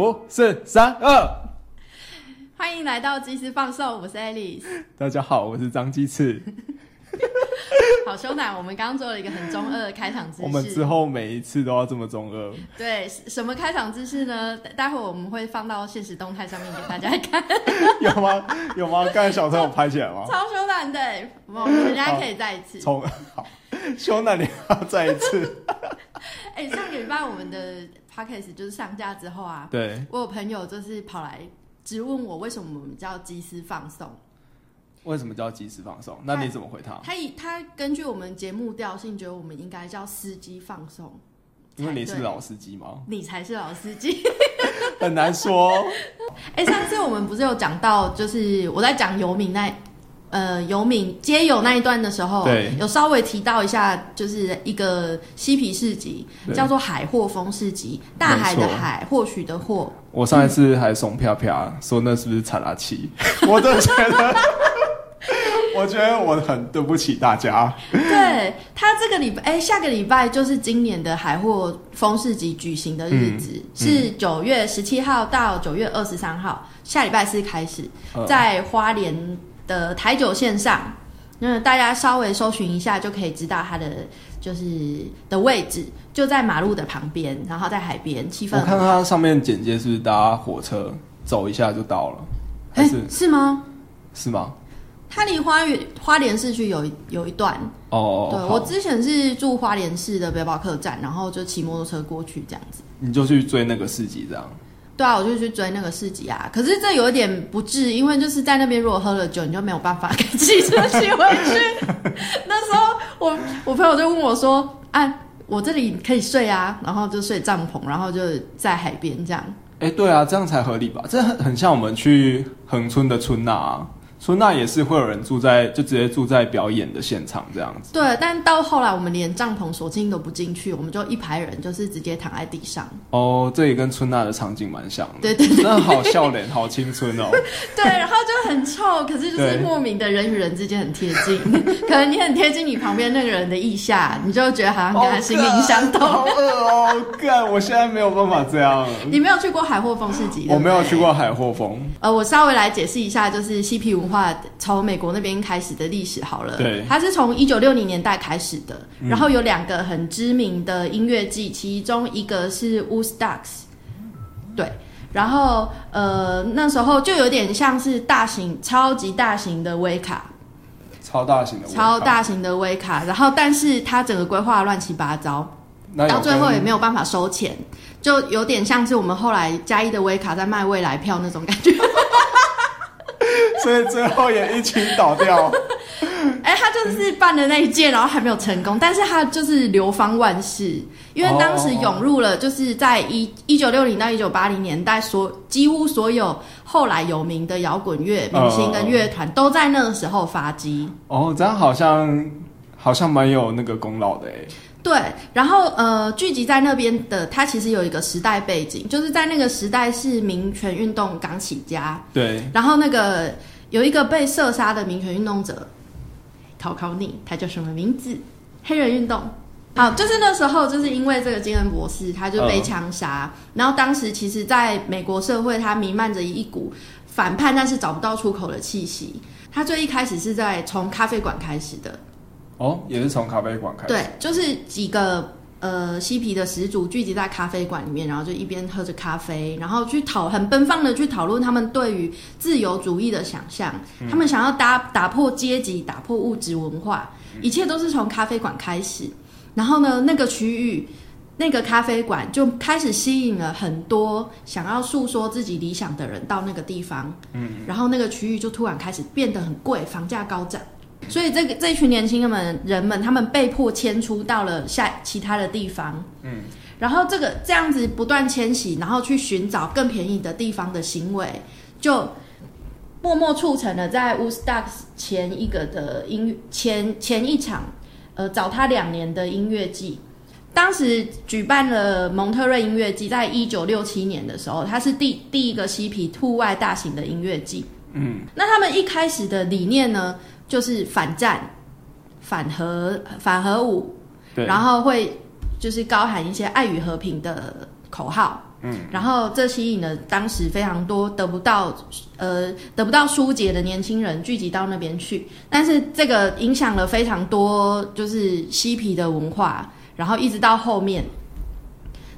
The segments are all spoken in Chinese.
五、四、三、二。欢迎来到即时放送，我是 Alice。大家好，我是张鸡翅。好兄男，我们刚刚做了一个很中二的开场姿势。我们之后每一次都要这么中二。对，什么开场姿势呢？待会我们会放到现实动态上面给大家看。有吗？有吗？刚才小朋友拍起来吗？超凶男的，我们人家可以再一次。从好，凶男你要再一次。哎，上个礼拜我们的 podcast 就是上架之后啊，对我有朋友就是跑来质问我，为什么我们叫即时放送？为什么叫即时放松？那你怎么回他？他以他根据我们节目调性，觉得我们应该叫司机放松。因为你是老司机吗？你才是老司机，很难说。哎，上次我们不是有讲到，就是我在讲游民那呃游民街友那一段的时候，对，有稍微提到一下，就是一个嬉皮市集，叫做海货风市集，大海的海，或许的或。我上一次还怂飘飘说那是不是查拉奇？我真的觉得。我觉得我很对不起大家。对他这个礼拜，哎，下个礼拜就是今年的海货风市集举行的日子，是九月十七号到九月二十三号，下礼拜四开始，在花莲的台九线上，那大家稍微搜寻一下就可以知道它的就是的位置，就在马路的旁边，然后在海边，气氛。我看它上面简介是搭火车走一下就到了，是吗？是吗？它离花园花莲市区有有一段哦，对我之前是住花莲市的背包客栈，然后就骑摩托车过去这样子。你就去追那个市集这样？对啊，我就去追那个市集啊。可是这有一点不智，因为就是在那边如果喝了酒，你就没有办法开汽车骑回去。那时候我我朋友就问我说：“啊，我这里可以睡啊？”然后就睡帐篷，然后就在海边这样。哎，对啊，这样才合理吧？这很很像我们去恒村的春娜。说那也是会有人住在，就直接住在表演的现场这样子。对，但到后来我们连帐篷锁进都不进去，我们就一排人就是直接躺在地上。哦，这也跟春娜的场景蛮像的。对对对，那好笑脸，好青春哦。对，然后就很臭，可是就是莫名的人与人之间很贴近，可能你很贴近你旁边那个人的意下，你就觉得好像跟他心灵相通。好饿哦，干！我现在没有办法这样。你没有去过海货风市集？我没有去过海货风。呃，我稍微来解释一下，就是嬉皮文。话从美国那边开始的历史好了，对，它是从一九六零年代开始的，然后有两个很知名的音乐季，其中一个是 Woodstocks，对，然后呃那时候就有点像是大型、超级大型的威卡，超大型的超大型的威卡，然后但是它整个规划乱七八糟，到最后也没有办法收钱，就有点像是我们后来嘉义的威卡在卖未来票那种感觉。所以最后也一起倒掉。哎，他就是办的那一届，然后还没有成功，但是他就是流芳万世，因为当时涌入了，就是在一一九六零到一九八零年代，所几乎所有后来有名的摇滚乐明星跟乐团都在那个时候发迹。哦，这样好像好像蛮有那个功劳的哎。对，然后呃，聚集在那边的，他其实有一个时代背景，就是在那个时代是民权运动刚起家。对，然后那个有一个被射杀的民权运动者，考考你，他叫什么名字？黑人运动。好，就是那时候，就是因为这个金恩博士，他就被枪杀。然后当时其实在美国社会，它弥漫着一股反叛，但是找不到出口的气息。他最一开始是在从咖啡馆开始的。哦，也是从咖啡馆开始。对，就是几个呃嬉皮的始祖聚集在咖啡馆里面，然后就一边喝着咖啡，然后去讨很奔放的去讨论他们对于自由主义的想象。他们想要打打破阶级，打破物质文化，一切都是从咖啡馆开始。然后呢，那个区域那个咖啡馆就开始吸引了很多想要诉说自己理想的人到那个地方。嗯，然后那个区域就突然开始变得很贵，房价高涨。所以这个这一群年轻人们，人们他们被迫迁出到了下其他的地方，嗯，然后这个这样子不断迁徙，然后去寻找更便宜的地方的行为，就默默促成了在 Woodstocks 前一个的音前前一场，呃，找他两年的音乐季，当时举办了蒙特瑞音乐季，在一九六七年的时候，它是第第一个嬉皮户外大型的音乐季，嗯，那他们一开始的理念呢？就是反战、反核、反核武，然后会就是高喊一些爱与和平的口号，嗯，然后这吸引了当时非常多得不到呃得不到疏解的年轻人聚集到那边去，但是这个影响了非常多就是嬉皮的文化，然后一直到后面，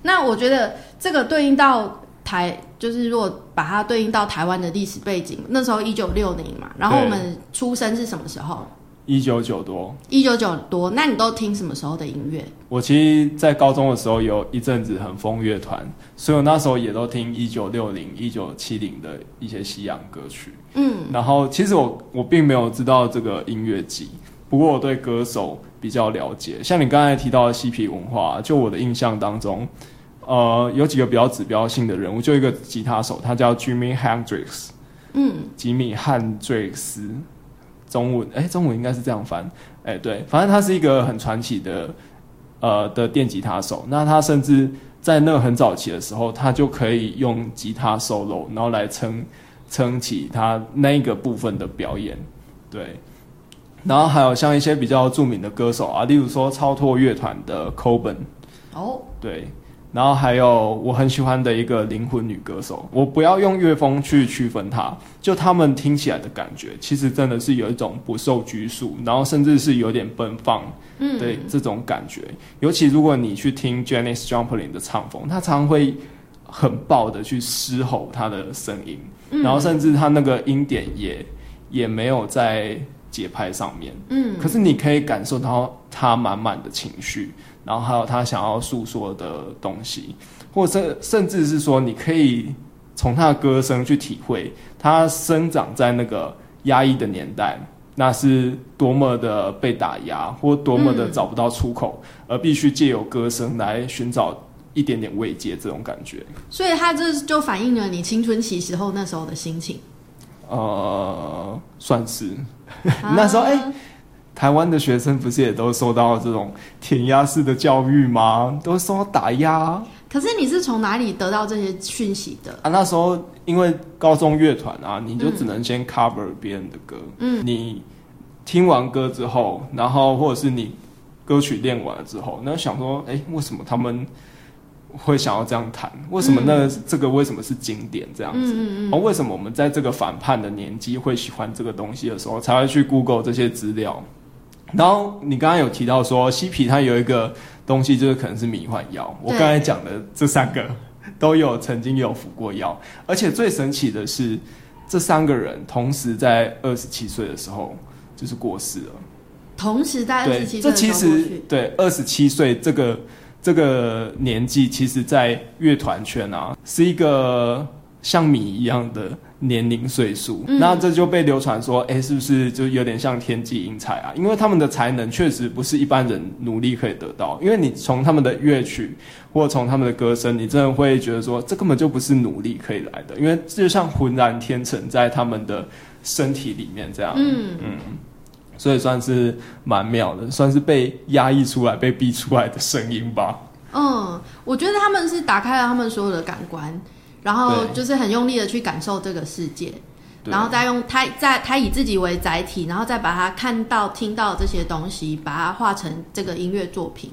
那我觉得这个对应到台，就是如果把它对应到台湾的历史背景，那时候一九六零嘛，然后我们出生是什么时候？一九九多，一九九多，那你都听什么时候的音乐？我其实，在高中的时候有一阵子很疯乐团，所以我那时候也都听一九六零、一九七零的一些西洋歌曲。嗯，然后其实我我并没有知道这个音乐季，不过我对歌手比较了解。像你刚才提到的嬉皮文化，就我的印象当中，呃，有几个比较指标性的人物，就一个吉他手，他叫 Jimmy Hendrix，嗯，吉米汉瑞斯。中文哎，中文应该是这样翻哎，对，反正他是一个很传奇的呃的电吉他手。那他甚至在那个很早期的时候，他就可以用吉他 solo，然后来撑撑起他那一个部分的表演。对，然后还有像一些比较著名的歌手啊，例如说超脱乐团的 Coben。哦，对。然后还有我很喜欢的一个灵魂女歌手，我不要用乐风去区分她，就她们听起来的感觉，其实真的是有一种不受拘束，然后甚至是有点奔放，嗯，对这种感觉。尤其如果你去听 Janis Joplin 的唱风，她常会很爆的去嘶吼她的声音，然后甚至她那个音点也也没有在节拍上面，嗯，可是你可以感受到她满满的情绪。然后还有他想要诉说的东西，或者甚至是说，你可以从他的歌声去体会他生长在那个压抑的年代，那是多么的被打压，或多么的找不到出口，而必须借由歌声来寻找一点点慰藉，这种感觉。所以，他这就反映了你青春期时候那时候的心情。呃，算是 那时候哎。台湾的学生不是也都受到这种填鸭式的教育吗？都受到打压。可是你是从哪里得到这些讯息的？啊，那时候因为高中乐团啊，你就只能先 cover 别人的歌。嗯，你听完歌之后，然后或者是你歌曲练完了之后，那想说，哎，为什么他们会想要这样弹？为什么那这个为什么是经典这样子？嗯嗯嗯。为什么我们在这个反叛的年纪会喜欢这个东西的时候，才会去 Google 这些资料？然后你刚刚有提到说，西皮它有一个东西，就是可能是迷幻药。我刚才讲的这三个都有曾经有服过药，而且最神奇的是，这三个人同时在二十七岁的时候就是过世了。同时在二十七岁，这其实对二十七岁这个这个年纪，其实在乐团圈啊是一个像米一样的。年龄岁数，那这就被流传说，哎，是不是就有点像天际英才啊？因为他们的才能确实不是一般人努力可以得到。因为你从他们的乐曲，或从他们的歌声，你真的会觉得说，这根本就不是努力可以来的。因为就像浑然天成在他们的身体里面这样，嗯嗯，所以算是蛮妙的，算是被压抑出来、被逼出来的声音吧。嗯，我觉得他们是打开了他们所有的感官。然后就是很用力的去感受这个世界，然后再用他在他以自己为载体，然后再把他看到、听到这些东西，把它画成这个音乐作品。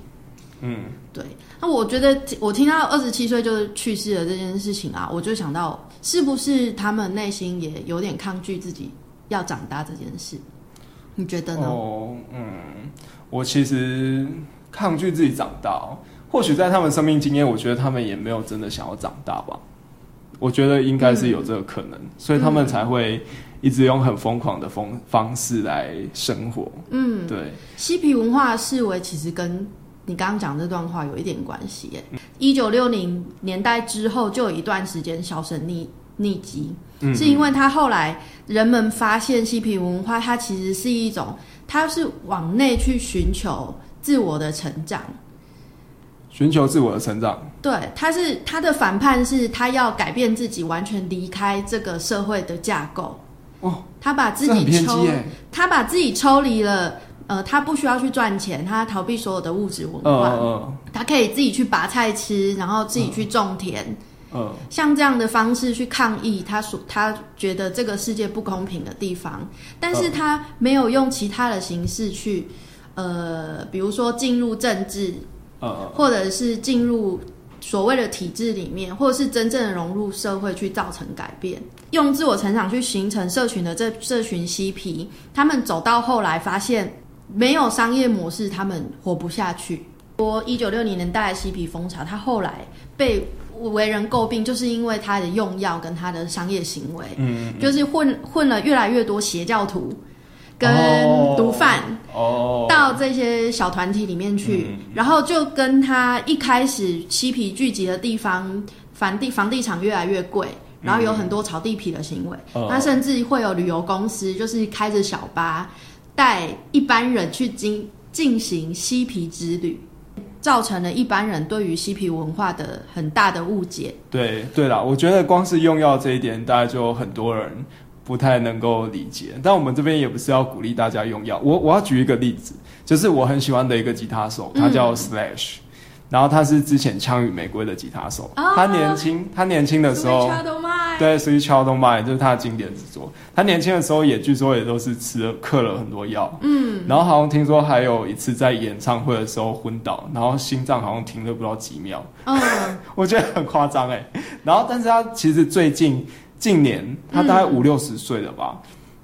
嗯，对。那我觉得我听到二十七岁就去世了这件事情啊，我就想到是不是他们内心也有点抗拒自己要长大这件事？你觉得呢？哦，嗯，我其实抗拒自己长大，或许在他们生命经验，我觉得他们也没有真的想要长大吧。我觉得应该是有这个可能，所以他们才会一直用很疯狂的方方式来生活。嗯，对。嬉皮文化视为其实跟你刚刚讲这段话有一点关系。哎，一九六零年代之后就有一段时间销声匿匿迹，是因为他后来人们发现嬉皮文化它其实是一种，它是往内去寻求自我的成长。寻求自我的成长，对，他是他的反叛是他要改变自己，完全离开这个社会的架构。哦，他把自己抽，他把自己抽离了。呃，他不需要去赚钱，他逃避所有的物质文化，他可以自己去拔菜吃，然后自己去种田。嗯，像这样的方式去抗议他所他觉得这个世界不公平的地方，但是他没有用其他的形式去，呃，比如说进入政治。或者是进入所谓的体制里面，或者是真正的融入社会去造成改变，用自我成长去形成社群的这社群嬉皮，他们走到后来发现没有商业模式，他们活不下去。说一九六零年代的嬉皮风潮，他后来被为人诟病，就是因为他的用药跟他的商业行为，嗯，就是混混了越来越多邪教徒。跟毒贩哦，到这些小团体里面去，然后就跟他一开始嬉皮聚集的地方，房地房地产越来越贵，然后有很多炒地皮的行为，那甚至会有旅游公司就是开着小巴带一般人去进进行嬉皮之旅，造成了一般人对于嬉皮文化的很大的误解。对对啦，我觉得光是用药这一点，大概就很多人。不太能够理解，但我们这边也不是要鼓励大家用药。我我要举一个例子，就是我很喜欢的一个吉他手，他叫 Slash，然后他是之前枪与玫瑰的吉他手。他年轻，他年轻的时候，对，Sweet Child O' Mine 就是他的经典之作。他年轻的时候也据说也都是吃了嗑了很多药，嗯，然后好像听说还有一次在演唱会的时候昏倒，然后心脏好像停了不知道几秒，嗯，我觉得很夸张哎。然后，但是他其实最近。近年他大概五六十岁了吧，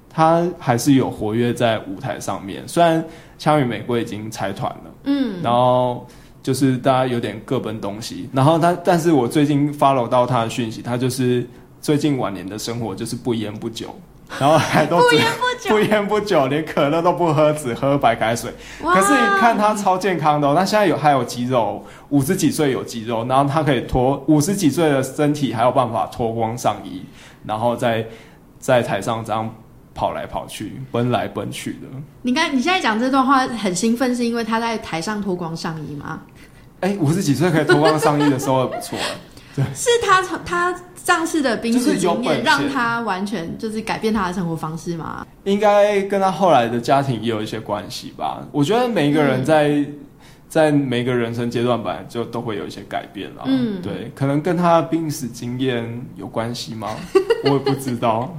他还是有活跃在舞台上面。虽然枪与玫瑰已经拆团了，嗯，然后就是大家有点各奔东西。然后他，但是我最近 follow 到他的讯息，他就是最近晚年的生活就是不烟不酒。然后还都不烟不酒，不烟不酒，连可乐都不喝，只喝白开水。可是你看他超健康的，他现在有还有肌肉，五十几岁有肌肉，然后他可以脱五十几岁的身体还有办法脱光上衣，然后在在台上这样跑来跑去，奔来奔去的。你看你现在讲这段话很兴奋，是因为他在台上脱光上衣吗？哎，五十几岁可以脱光上衣的时候不错。是他他上次的兵士经验让他完全就是改变他的生活方式吗？应该跟他后来的家庭也有一些关系吧。我觉得每一个人在在每个人生阶段本来就都会有一些改变啦。嗯，对，可能跟他病史经验有关系吗？我也不知道。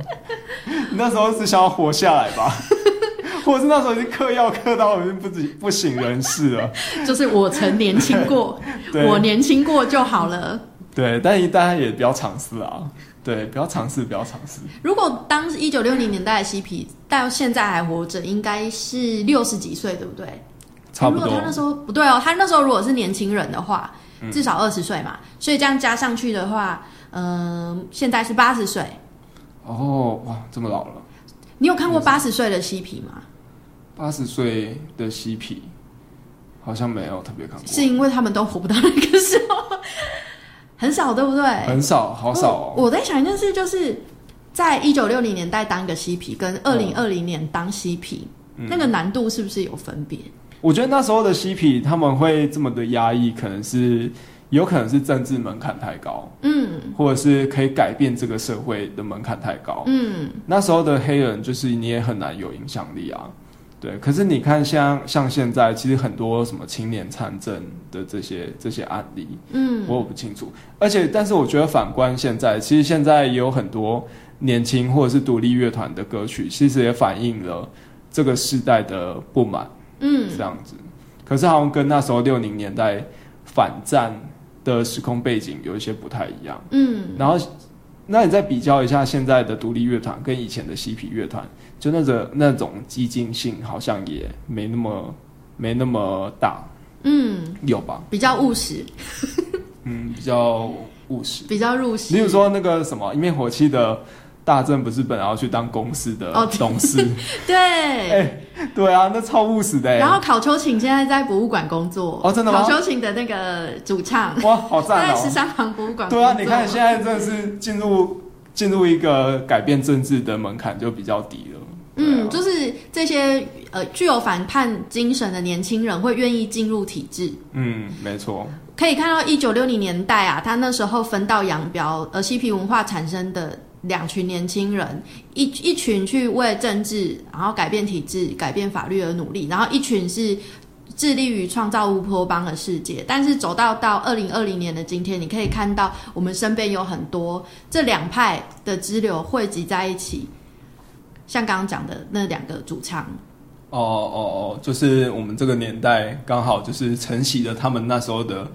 那时候是想要活下来吧，或者是那时候已经嗑药嗑到已经不不省人事了。就是我曾年轻过，我年轻过就好了。对，但大家也不要尝试啊！对，不要尝试，不要尝试。如果当一九六零年代的嬉皮到现在还活着，应该是六十几岁，对不对？差不多。他那时候不对哦，他那时候如果是年轻人的话，至少二十岁嘛，所以这样加上去的话，嗯，现在是八十岁。哦，哇，这么老了！你有看过八十岁的嬉皮吗？八十岁的嬉皮好像没有特别看过，是因为他们都活不到那个时候。很少，对不对？很少，好少。我在想一件事，就是在一九六零年代当一个嬉皮，跟二零二零年当嬉皮，那个难度是不是有分别？我觉得那时候的嬉皮他们会这么的压抑，可能是有可能是政治门槛太高，嗯，或者是可以改变这个社会的门槛太高，嗯，那时候的黑人就是你也很难有影响力啊。对，可是你看，像像现在，其实很多什么青年参政的这些这些案例，嗯，我不清楚。而且，但是我觉得反观现在，其实现在也有很多年轻或者是独立乐团的歌曲，其实也反映了这个时代的不满，嗯，这样子。可是好像跟那时候六零年代反战的时空背景有一些不太一样，嗯。然后，那你再比较一下现在的独立乐团跟以前的嬉皮乐团。就那个那种激进性好像也没那么没那么大，嗯，有吧？比较务实，嗯，比较务实，比较入戏。例如说那个什么一面火器的大正，不是本来要去当公司的董事？对，哎，对啊，那超务实的。然后考秋晴现在在博物馆工作哦，真的吗？考秋晴的那个主唱哇，好赞哦！在十三行博物馆。对啊，你看现在真的是进入进入一个改变政治的门槛就比较低了。嗯，就是这些呃具有反叛精神的年轻人会愿意进入体制。嗯，没错。可以看到一九六零年代啊，他那时候分道扬镳，呃，嬉皮文化产生的两群年轻人，一一群去为政治，然后改变体制、改变法律而努力，然后一群是致力于创造乌托邦的世界。但是走到到二零二零年的今天，你可以看到我们身边有很多这两派的支流汇集在一起。像刚刚讲的那两个主唱，哦哦哦，就是我们这个年代刚好就是承袭了他们那时候的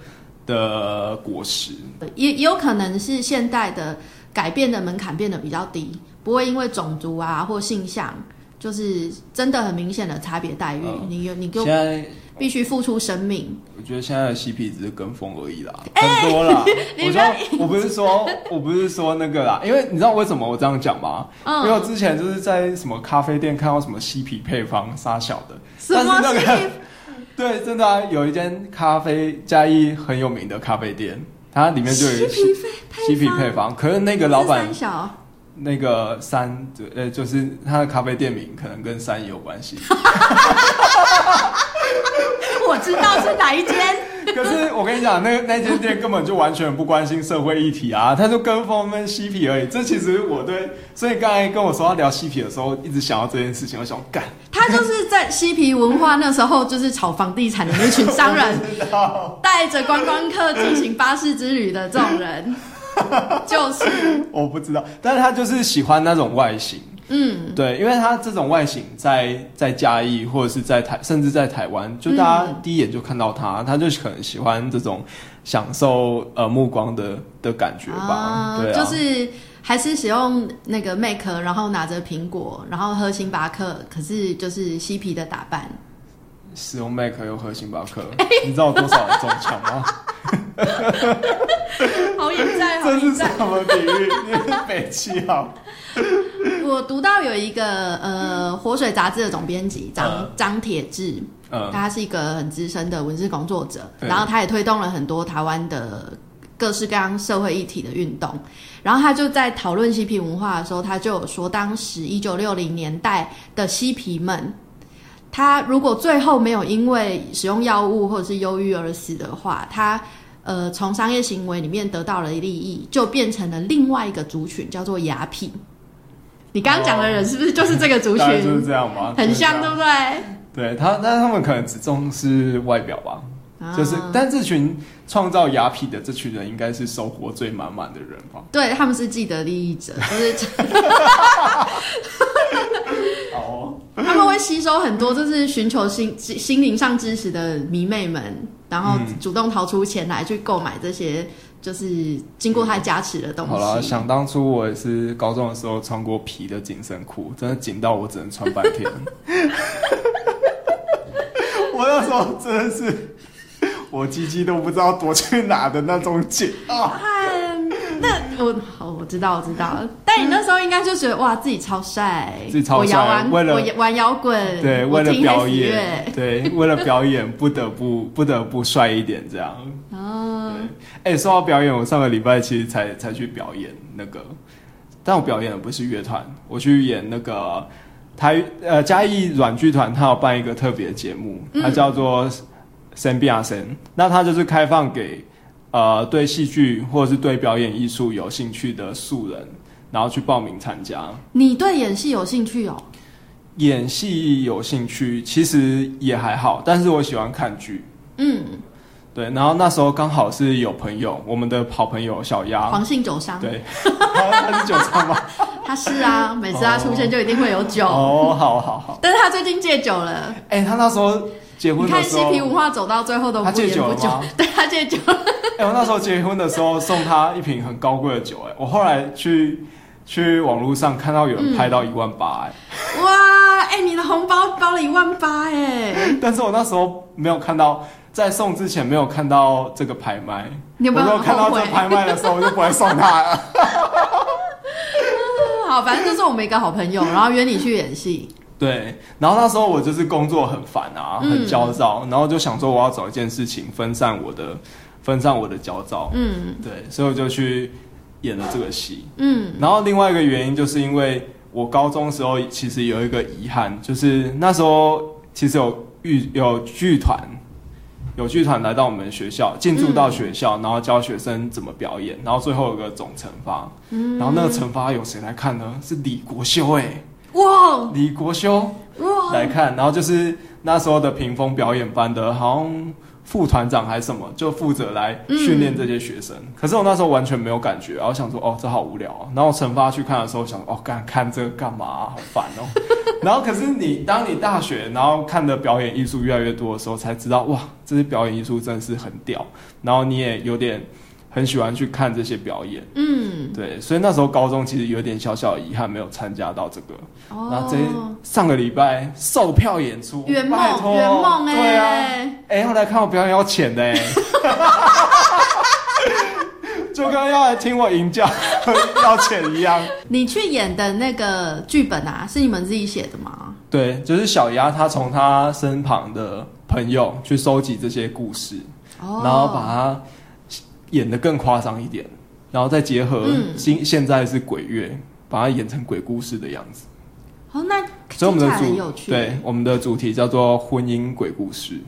的果实。也也有可能是现代的改变的门槛变得比较低，不会因为种族啊或性向，就是真的很明显的差别待遇。你有你就现在必须付出生命。我觉得现在的嬉皮只是跟风而已啦，很多啦。我说我不是说我不是说那个啦，因为你知道为什么我这样讲吗？因为我之前就是在什么咖啡店看到什么嬉皮配方杀小的，什么嬉皮？对，真的啊，有一间咖啡嘉义很有名的咖啡店，它里面就有嬉皮皮配方，可是那个老板小。那个山，呃，就是他的咖啡店名可能跟山也有关系。我知道是哪一间。可是我跟你讲，那那间店根本就完全不关心社会议题啊，他就跟风跟嬉皮而已。这其实我对，所以刚才跟我说要聊嬉皮的时候，一直想到这件事情，我想干。他就是在嬉皮文化那时候，就是炒房地产的那群商人，带着观光客进行巴士之旅的这种人。就是 我不知道，但是他就是喜欢那种外形，嗯，对，因为他这种外形在在嘉义或者是在台，甚至在台湾，就大家第一眼就看到他，他就可能喜欢这种享受呃目光的的感觉吧，对，就是还是使用那个 make，然后拿着苹果，然后喝星巴克，可是就是嬉皮的打扮。使用 Mac 又喝星巴克，你知道多少人中枪吗？好眼在，这是什么比喻？北七号。我读到有一个呃，活水杂志的总编辑张张铁志，嗯他是一个很资深的文字工作者，然后他也推动了很多台湾的各式各样社会议题的运动。然后他就在讨论嬉皮文化的时候，他就有说，当时一九六零年代的嬉皮们。他如果最后没有因为使用药物或者是忧郁而死的话，他呃从商业行为里面得到了利益，就变成了另外一个族群，叫做雅痞。你刚刚讲的人是不是就是这个族群？就是这样吗？很像，对不对？对他，但他们可能只重视外表吧。就是，但这群创造雅痞的这群人，应该是收获最满满的人吧？对，他们是既得利益者，就是。哦，他们会吸收很多，就是寻求心心灵上知识的迷妹们，然后主动掏出钱来去购买这些，就是经过他加持的东西。好了，想当初我也是高中的时候穿过皮的紧身裤，真的紧到我只能穿半天。我那时候真的是，我鸡鸡都不知道躲去哪的那种紧啊。那我好，我知道，我知道。但你那时候应该就觉得哇，自己超帅，自己超帅。为了玩摇滚，对，为了表演，对，为了表演，不得不不得不帅一点这样。哦，哎，说到表演，我上个礼拜其实才才去表演那个，但我表演的不是乐团，我去演那个台呃嘉义软剧团，他有办一个特别节目，它叫做《神变啊神》，那它就是开放给。呃，对戏剧或者是对表演艺术有兴趣的素人，然后去报名参加。你对演戏有兴趣哦？演戏有兴趣，其实也还好，但是我喜欢看剧。嗯，对。然后那时候刚好是有朋友，我们的好朋友小鸭，黄姓酒商。对，他是酒商吗？他是啊，每次他出现就一定会有酒。哦，好好好。但是他最近戒酒了。哎，他那时候。你看嬉皮文化走到最后都不戒酒了吗？对他戒酒。哎，我那时候结婚的时候送他一瓶很高贵的酒，哎，我后来去去网络上看到有人拍到一万八，哎，哇，哎，你的红包包了一万八，哎，但是我那时候没有看到，在送之前没有看到这个拍卖，你有没有看到这拍卖的时候，我就不会送他了。好，反正就是我们一个好朋友，然后约你去演戏。对，然后那时候我就是工作很烦啊，很焦躁，然后就想说我要找一件事情分散我的，分散我的焦躁。嗯，对，所以我就去演了这个戏。嗯，然后另外一个原因就是因为我高中时候其实有一个遗憾，就是那时候其实有剧有剧团，有剧团来到我们学校，进驻到学校，然后教学生怎么表演，然后最后有个总惩罚。嗯，然后那个惩罚有谁来看呢？是李国修哎。哇，李国修哇来看，然后就是那时候的屏风表演班的，好像副团长还是什么，就负责来训练这些学生。可是我那时候完全没有感觉，然后想说，哦，这好无聊啊。然后陈发去看的时候，想，哦，干看这个干嘛？好烦哦。然后可是你当你大学，然后看的表演艺术越来越多的时候，才知道，哇，这些表演艺术真的是很屌。然后你也有点。很喜欢去看这些表演，嗯，对，所以那时候高中其实有点小小的遗憾，没有参加到这个。哦，那这上个礼拜售票演出，圆梦，圆梦，哎，对啊，哎，后来看我表演要钱的，哎，就跟要来听我吟叫要钱一样。你去演的那个剧本啊，是你们自己写的吗？对，就是小鸭他从他身旁的朋友去收集这些故事，然后把它。演的更夸张一点，然后再结合新现在是鬼月，把它演成鬼故事的样子。哦，那所以我们的主对我们的主题叫做婚姻鬼故事。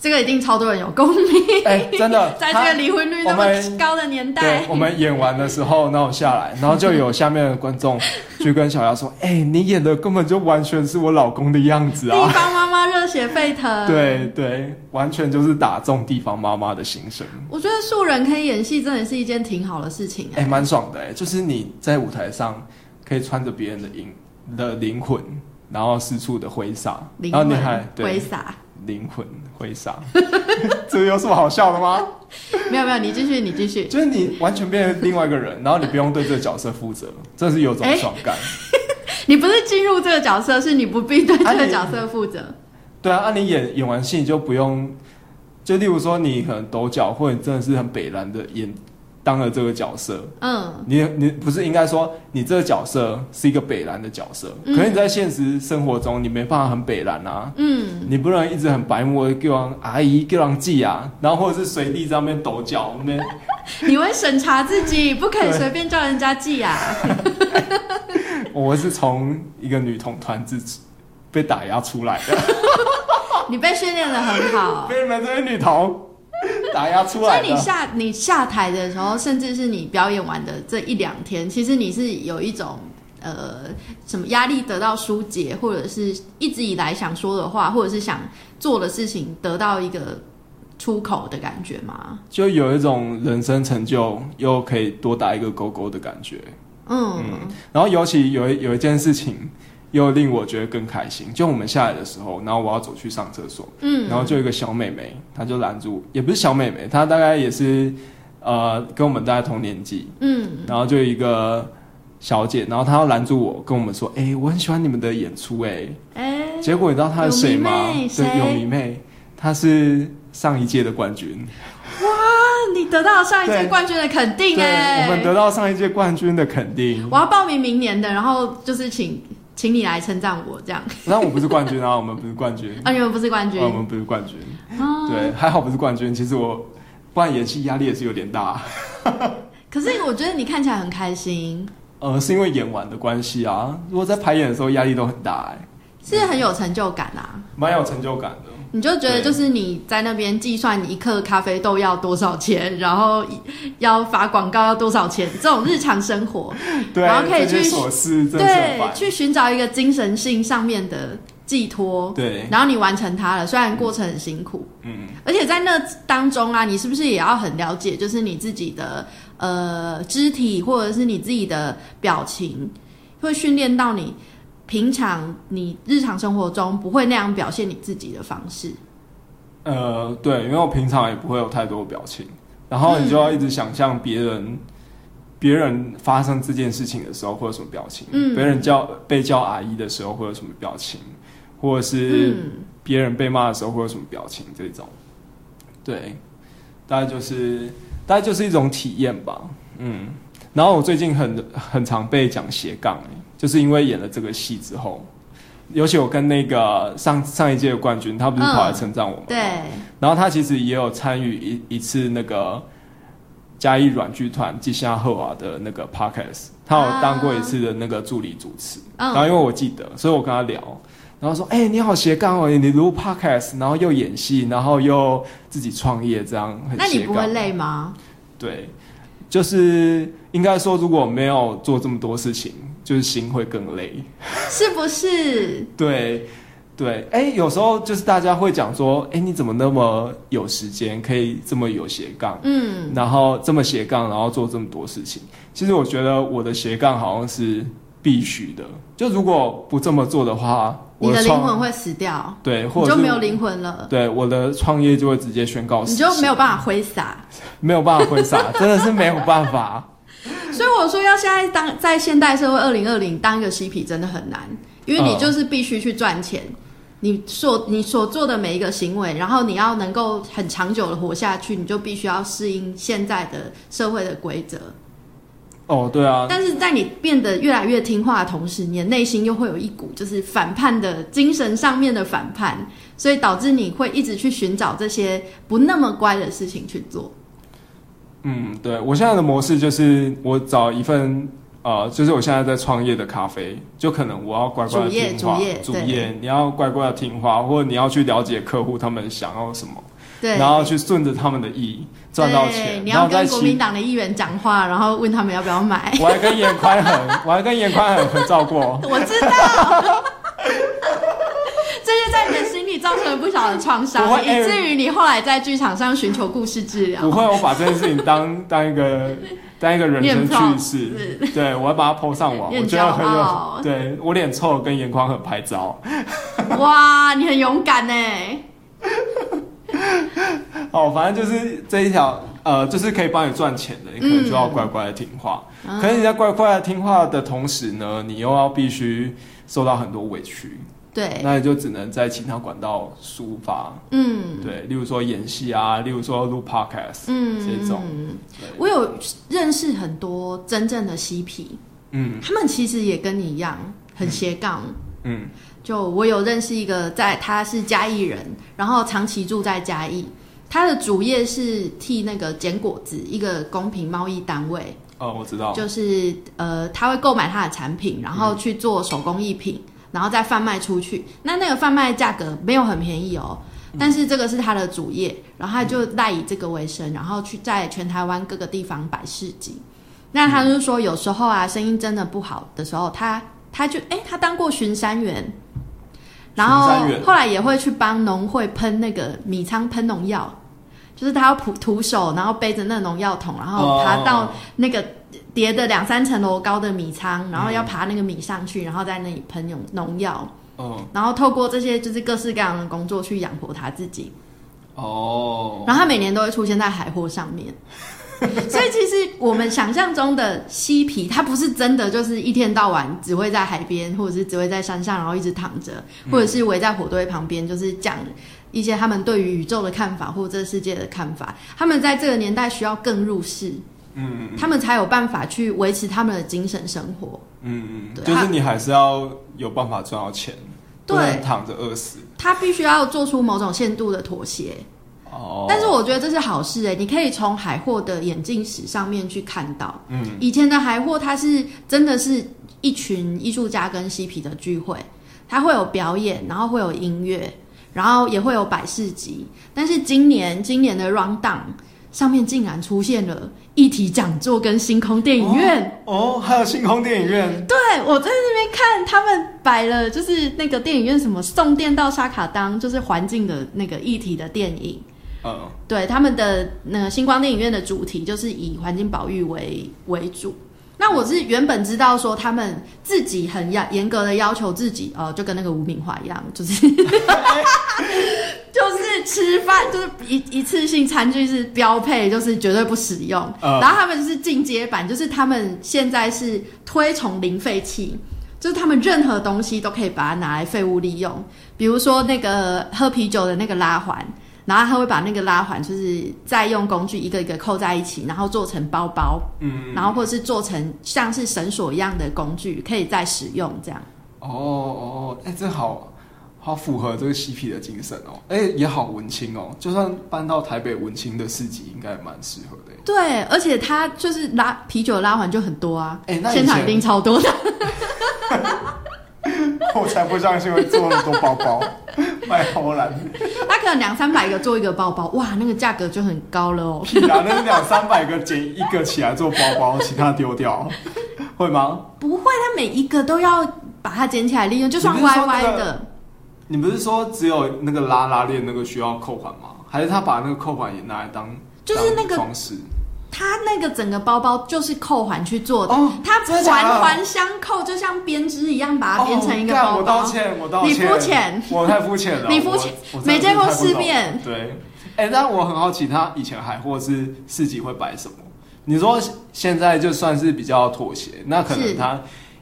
这个一定超多人有共鸣，哎，真的，在这个离婚率那么高的年代，我们演完的时候，然后下来，然后就有下面的观众去跟小姚说：“哎，你演的根本就完全是我老公的样子啊！”地方妈妈热血沸腾，对对，完全就是打中地方妈妈的心声。我觉得素人可以演戏，真的是一件挺好的事情，哎，蛮爽的，哎，就是你在舞台上可以穿着别人的灵的灵魂，然后四处的挥洒，然后你还挥洒。灵魂挥洒，这有什么好笑的吗？没有没有，你继续你继续，就是你完全变成另外一个人，然后你不用对这个角色负责，这是有种爽感。你不是进入这个角色，是你不必对这个角色负责。对啊，那你演演完戏就不用，就例如说你可能抖脚，或者真的是很北蓝的演。当了这个角色，嗯，你你不是应该说你这个角色是一个北蓝的角色，可是你在现实生活中你没办法很北蓝啊，嗯，你不能一直很白目，叫人阿姨叫人记啊，然后或者是随地在那边抖脚，那 你会审查自己，不可以随便叫人家记啊。我是从一个女童团自己被打压出来的，你被训练的很好，被你们这些女童。打压出来。所以你下你下台的时候，甚至是你表演完的这一两天，其实你是有一种呃什么压力得到疏解，或者是一直以来想说的话，或者是想做的事情得到一个出口的感觉吗？就有一种人生成就又可以多打一个勾勾的感觉。嗯，然后尤其有有一件事情。又令我觉得更开心。就我们下来的时候，然后我要走去上厕所，嗯，然后就有一个小妹妹，她就拦住，也不是小妹妹，她大概也是呃跟我们大概同年纪，嗯，然后就一个小姐，然后她要拦住我，跟我们说：“哎，我很喜欢你们的演出，哎，哎。”结果你知道她是谁吗？对，有迷妹，她是上一届的冠军。哇，你得到上一届冠军的肯定哎！我们得到上一届冠军的肯定。我要报名明年的，然后就是请。请你来称赞我，这样。那我不是冠军啊，我们不是冠军 啊，你们不是冠军，我们不是冠军。对，还好不是冠军。其实我不然演戏压力也是有点大。可是我觉得你看起来很开心。呃，是因为演完的关系啊。如果在排演的时候压力都很大，哎，是很有成就感啊，蛮有成就感的。你就觉得就是你在那边计算一克咖啡豆要多少钱，然后要发广告要多少钱，这种日常生活，对然后可以去对去寻找一个精神性上面的寄托，对，然后你完成它了，虽然过程很辛苦，嗯，而且在那当中啊，你是不是也要很了解，就是你自己的呃肢体或者是你自己的表情，会训练到你。平常你日常生活中不会那样表现你自己的方式。呃，对，因为我平常也不会有太多表情，然后你就要一直想象别人，别人发生这件事情的时候会有什么表情，嗯，别人叫被叫阿姨的时候会有什么表情，或者是别人被骂的时候会有什么表情，这种，对，大概就是大概就是一种体验吧，嗯。然后我最近很很常被讲斜杠，就是因为演了这个戏之后，尤其我跟那个上上一届的冠军，他不是跑来称赞我吗？对。然后他其实也有参与一一次那个嘉义软剧团季夏赫瓦的那个 podcast，他有当过一次的那个助理主持。然后因为我记得，所以我跟他聊，然后说：“哎，你好斜杠哦，你录 podcast，然后又演戏，然后又自己创业，这样很……那你不会累吗？”对。就是应该说，如果没有做这么多事情，就是心会更累，是不是？对，对，哎，有时候就是大家会讲说，哎，你怎么那么有时间，可以这么有斜杠，嗯，然后这么斜杠，然后做这么多事情。其实我觉得我的斜杠好像是必须的，就如果不这么做的话，你的灵魂会死掉，对，或者就没有灵魂了。对，我的创业就会直接宣告，你就没有办法挥洒，没有办法挥洒，真的是没有办法。所以我说，要现在当在现代社会二零二零当一个嬉皮真的很难，因为你就是必须去赚钱。你所你所做的每一个行为，然后你要能够很长久的活下去，你就必须要适应现在的社会的规则。哦，对啊。但是在你变得越来越听话的同时，你的内心又会有一股就是反叛的精神上面的反叛，所以导致你会一直去寻找这些不那么乖的事情去做。嗯，对我现在的模式就是我找一份。呃，就是我现在在创业的咖啡，就可能我要乖乖的听话，主业你要乖乖的听话，或者你要去了解客户他们想要什么，对，然后去顺着他们的意赚到钱。你要跟国民党的议员讲话，然后问他们要不要买。我还跟严宽很，我还跟严宽很合照过。我知道，这是在你的造成了不小的创伤，以至于你后来在剧场上寻求故事治疗。不会，我把这件事情当 当一个。当一个人生趣事，对我要把它 po 上网，我觉得很有。对我脸臭跟眼眶很拍照。哇，你很勇敢呢。哦，反正就是这一条，呃，就是可以帮你赚钱的，你可能就要乖乖的听话。可是你在乖乖的听话的同时呢，你又要必须受到很多委屈。对，那你就只能在其他管道抒发。嗯，对，例如说演戏啊，例如说录 podcast，嗯，这种。我有认识很多真正的嬉皮，嗯，他们其实也跟你一样很斜杠，嗯，就我有认识一个，在他是嘉义人，然后长期住在嘉义，他的主业是替那个捡果子一个公平贸易单位。哦，我知道，就是呃，他会购买他的产品，然后去做手工艺品。然后再贩卖出去，那那个贩卖价格没有很便宜哦，但是这个是他的主业，然后他就赖以这个为生，然后去在全台湾各个地方摆市集。那他就说，有时候啊，生意真的不好的时候，他他就哎，他当过巡山员，然后后来也会去帮农会喷那个米仓喷农药，就是他要徒徒手，然后背着那农药桶，然后爬到那个。叠的两三层楼高的米仓，然后要爬那个米上去，然后在那里喷农农药，哦，然后透过这些就是各式各样的工作去养活他自己，哦，然后他每年都会出现在海货上面，所以其实我们想象中的嬉皮，他不是真的就是一天到晚只会在海边，或者是只会在山上，然后一直躺着，或者是围在火堆旁边，就是讲一些他们对于宇宙的看法或这个世界的看法，他们在这个年代需要更入世。嗯，他们才有办法去维持他们的精神生活。嗯嗯，就是你还是要有办法赚到钱，对，躺着饿死。他必须要做出某种限度的妥协。哦，但是我觉得这是好事哎，你可以从海货的眼镜史上面去看到，嗯，以前的海货它是真的是一群艺术家跟嬉皮的聚会，它会有表演，然后会有音乐，然后也会有百事集。但是今年今年的 Round Down 上面竟然出现了。一体讲座跟星空电影院哦，还有星空电影院。对，我在那边看他们摆了，就是那个电影院什么送电到沙卡当，就是环境的那个议题的电影。嗯，对，他们的那个星光电影院的主题就是以环境保育为为主。那我是原本知道说他们自己很严严格的要求自己，呃，就跟那个吴敏华一样，就是。就是吃饭，就是一一次性餐具是标配，就是绝对不使用。然后他们就是进阶版，就是他们现在是推崇零废弃，就是他们任何东西都可以把它拿来废物利用。比如说那个喝啤酒的那个拉环，然后他会把那个拉环就是再用工具一个一个扣在一起，然后做成包包，嗯，然后或者是做成像是绳索一样的工具，可以再使用这样。哦哦，哎，这好。好符合这个嬉皮的精神哦，哎，也好文青哦。就算搬到台北文青的市集，应该蛮适合的。对，而且他就是拉啤酒拉环就很多啊，哎，现场一定超多的。我才不相信会做那么多包包 卖好兰。他可能两三百个做一个包包，哇，那个价格就很高了哦。是啊，那是两三百个捡一个起来做包包，其他丢掉，会吗？不会，他每一个都要把它捡起来利用，就算歪歪的。你不是说只有那个拉拉链那个需要扣环吗？还是他把那个扣环也拿来当就是那个装饰？它那个整个包包就是扣环去做的，哦它环环相扣，就像编织一样，把它编成一个包包。哦我道歉，我道歉，你肤浅，我太肤浅了，你肤浅没见过世面对，哎、但我很好奇，他以前海货是市集会摆什么？你说现在就算是比较妥协，那可能是他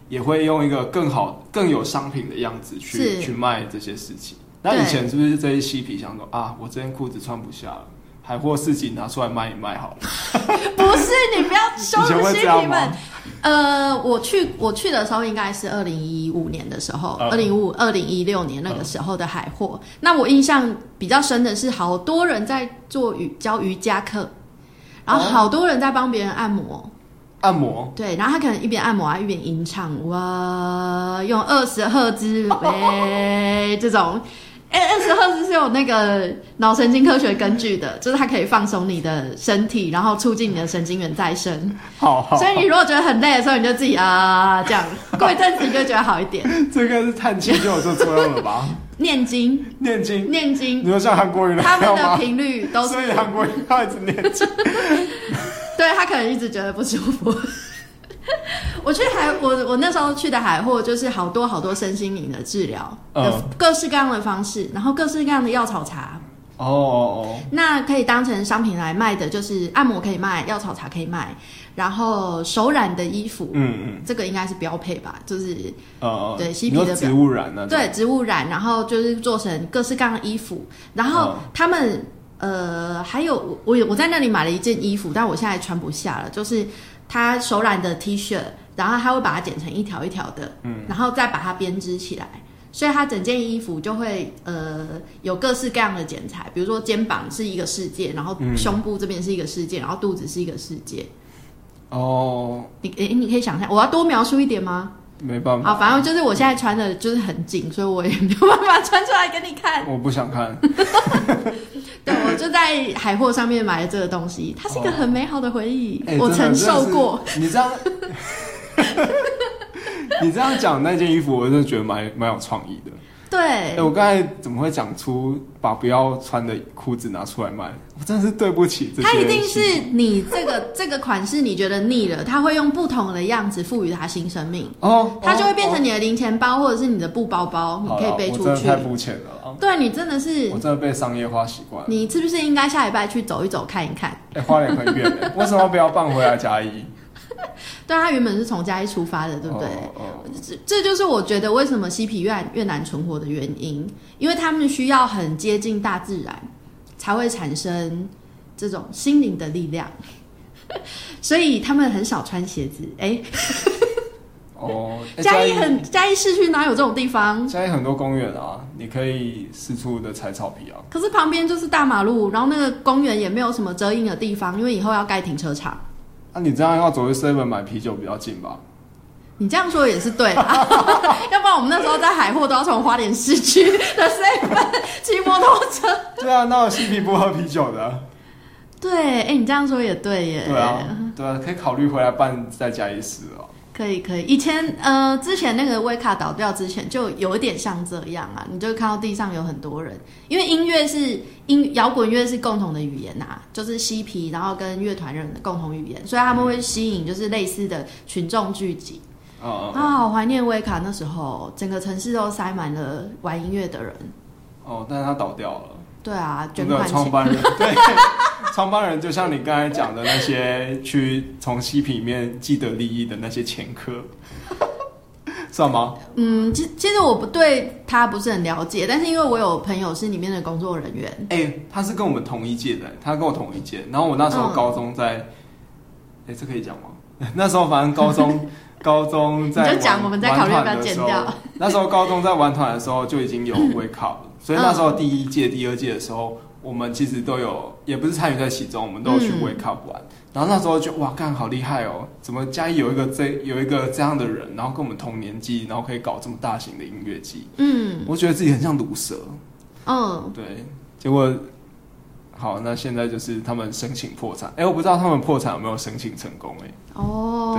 也会用一个更好、更有商品的样子去是去卖这些事情。那以前是不是这些嬉皮想说啊，我这件裤子穿不下了，海货市集拿出来卖一卖好了？不是，你不要羞辱嬉皮们。呃，我去我去的时候应该是二零一五年的时候，嗯二零五二零一六年那个时候的海货。那我印象比较深的是，好多人在做瑜教瑜伽课，然后哦好多人在帮别人按摩。按摩对，然后他可能一边按摩啊，一边吟唱，哇，用二十赫兹喂 这种，哎，二十赫兹是有那个脑神经科学根据的，就是它可以放松你的身体，然后促进你的神经元再生。好好，所以你如果觉得很累的时候，你就自己啊这样，过一阵子你就觉得好一点。这个是叹气就有这作用了吧？念经，念经，念经你，说像韩国人他们的？频率都是所以韩国人他一直念经。对他可能一直觉得不舒服。我去海，我我那时候去的海货就是好多好多身心灵的治疗，嗯。各式各样的方式，然后各式各样的药草茶。哦哦那可以当成商品来卖的，就是按摩可以卖，药草茶可以卖，然后手染的衣服，嗯嗯，这个应该是标配吧，就是呃，对嬉皮的植物染那种，对植物染，然后就是做成各式各样的衣服，然后嗯。他们、呃还有我我有我在那里买了一件衣服，但我现在穿不下了，就是他手染的 T 恤，然后他会把它剪成一条一条的，嗯，然后再把它编织起来。所以它整件衣服就会呃有各式各样的剪裁，比如说肩膀是一个世界，然后嗯胸部这边是一个世界，然后肚子是一个世界。哦，你诶，你可以想象，我要多描述一点吗？没办法，好，反正就是我现在穿的就是很紧，所以我也没有办法穿出来给你看。我不想看。对，我就在海货上面买了这个东西，它是一个很美好的回忆，哎我承受过。。你这样，你这样讲那件衣服，我真的觉得蛮蛮有创意的。哎、对，我刚才怎么会讲出把不要穿的裤子拿出来卖？我真的是对不起这些。他一定是你这个这个款式你觉得腻了，他会用不同的样子赋予它新生命，哦，它就会变成你你的零钱包或者是你的布包包，你可以背出去我真的太。肤浅了啊，对你真的是我，真的被商业化习惯。你是不是应该下礼拜去走一走看一看？哎、花莲很远欸，为什么不要办回来嘉义？对，他原本是从嘉义出发的，对不对？哦哦这这就是我觉得为什么嬉皮越越难存活的原因，因为他们需要很接近大自然，才会产生这种心灵的力量，所以他们很少穿鞋子。哎、哦，哎嘉义很嘉义市区哪有这种地方？嘉义很多公园啊，你可以四处的踩草皮啊。可是旁边就是大马路，然后那个公园也没有什么遮阴的地方，因为以后要盖停车场。那、你这样要走去 seven 买啤酒比较近吧？你这样说也是对的，要不然我们那时候在海货都要从花莲市区的 seven 骑摩托车。对啊，那有嬉皮不喝啤酒的？对，哎、你这样说也对耶。对啊，对啊，可以考虑回来办在嘉义市哦。可以可以。以前呃，之前那个威卡倒掉之前，就有一点像这样啊，你就会看到地上有很多人，因为音乐是音摇滚乐是共同的语言呐、啊，就是嬉皮，然后跟乐团人的共同语言，所以他们会吸引就是类似的群众聚集。哦啊，好怀念威卡那时候，整个城市都塞满了玩音乐的人。哦，但是他倒掉了。对啊，那个捐款钱。创办人，对，创办人就像你刚才讲的那些去从嬉皮里面既得利益的那些前科，算吗？嗯，其其实我不对他不是很了解，但是因为我有朋友是里面的工作人员，哎、他是跟我们同一届的，他跟我同一届。然后我那时候嗯高中在，哎、这可以讲吗？那时候反正高中高中在就讲玩我们在考虑要不要剪掉。那时候高中在玩团的时候就已经有 up 了，所以那时候第一届、第二届的时候，我们其实都有，也不是参与在其中，我们都有去嗯 wake up 玩。然后那时候就哇，干好厉害哦！怎么嘉义有一个这有一个这样的人，然后跟我们同年纪，然后可以搞这么大型的音乐季，嗯我觉得自己很像毒蛇。嗯，对，结果好，那现在就是他们申请破产。哎、我不知道他们破产有没有申请成功、哎，哦，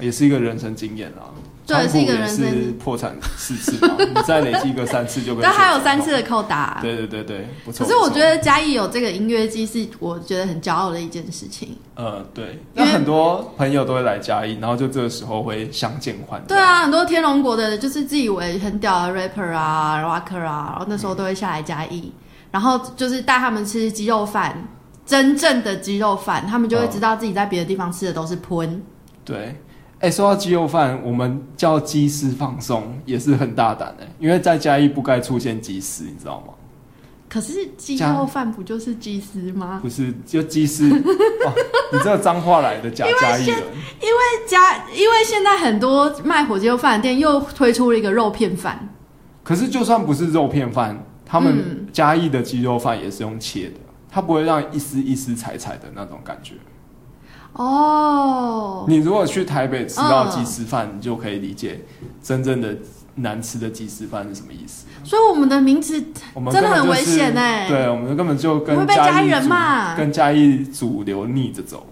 也是一个人生经验啦。对，是一个人生是破产四次嘛，你再累积个三次就。但还有三次的扣打。对对对对，不错。可是我觉得嘉义有这个音乐季是我觉得很骄傲的一件事情。呃，对，那很多朋友都会来嘉义，然后就这个时候会相见欢。对啊，很多天龙国的，就是自以为很屌的 rapper 啊、rocker 啊，然后那时候都会下来嘉义，然后就是带他们吃鸡肉饭，真正的鸡肉饭，他们就会知道自己在别的地方吃的都是喷。对。哎，说到鸡肉饭，我们叫鸡丝放松也是很大胆的，因为在嘉义不该出现鸡丝，你知道吗？可是鸡肉饭不就是鸡丝吗？不是，就鸡丝。你这个脏话来的假嘉义人。因为嘉，因为现在很多卖火鸡肉饭的店又推出了一个肉片饭。可是就算不是肉片饭，他们嘉义的鸡肉饭也是用切的，它不会让一丝一丝踩踩的那种感觉。哦，你如果去台北吃到鸡丝饭，你就可以理解真正的难吃的鸡丝饭是什么意思。所以我们的名字真的很危险哎，对，我们根本就跟嘉义人骂，跟嘉义主流逆着走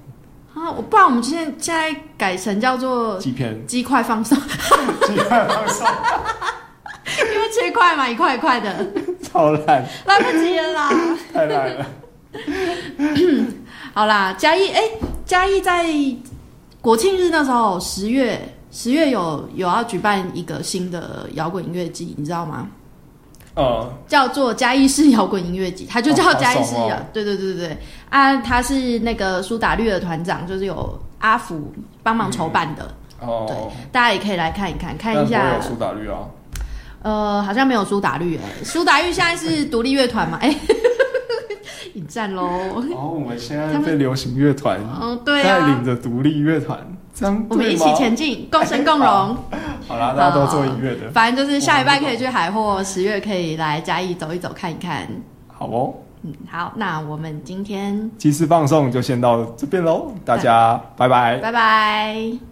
啊！我不然我们现在现在改成叫做鸡片鸡块放送，鸡块放送，因为切块嘛，一块一块的，超烂，来不及了啦，太烂了。好啦，嘉义哎。嘉义在国庆日那时候，十月十月有有要举办一个新的摇滚音乐季，你知道吗？呃，叫做嘉义市摇滚音乐季，它就叫嘉义市摇。对对对对对，啊，他是那个苏打绿的团长，就是有阿福帮忙筹办的。哦，对，大家也可以来看一看，看一下。有苏打绿啊？呃，好像没有苏打绿哎，苏打绿现在是独立乐团嘛？哎。引战喽！哦，我们现在被流行乐团带领着独立乐团，这样我们一起前进，共生共荣。好啦，大家都做音乐的，反正就是下礼拜可以去海货，十月可以来嘉义走一走看一看。好哦，嗯，好，那我们今天即时放送就先到这边喽，大家拜拜，拜拜。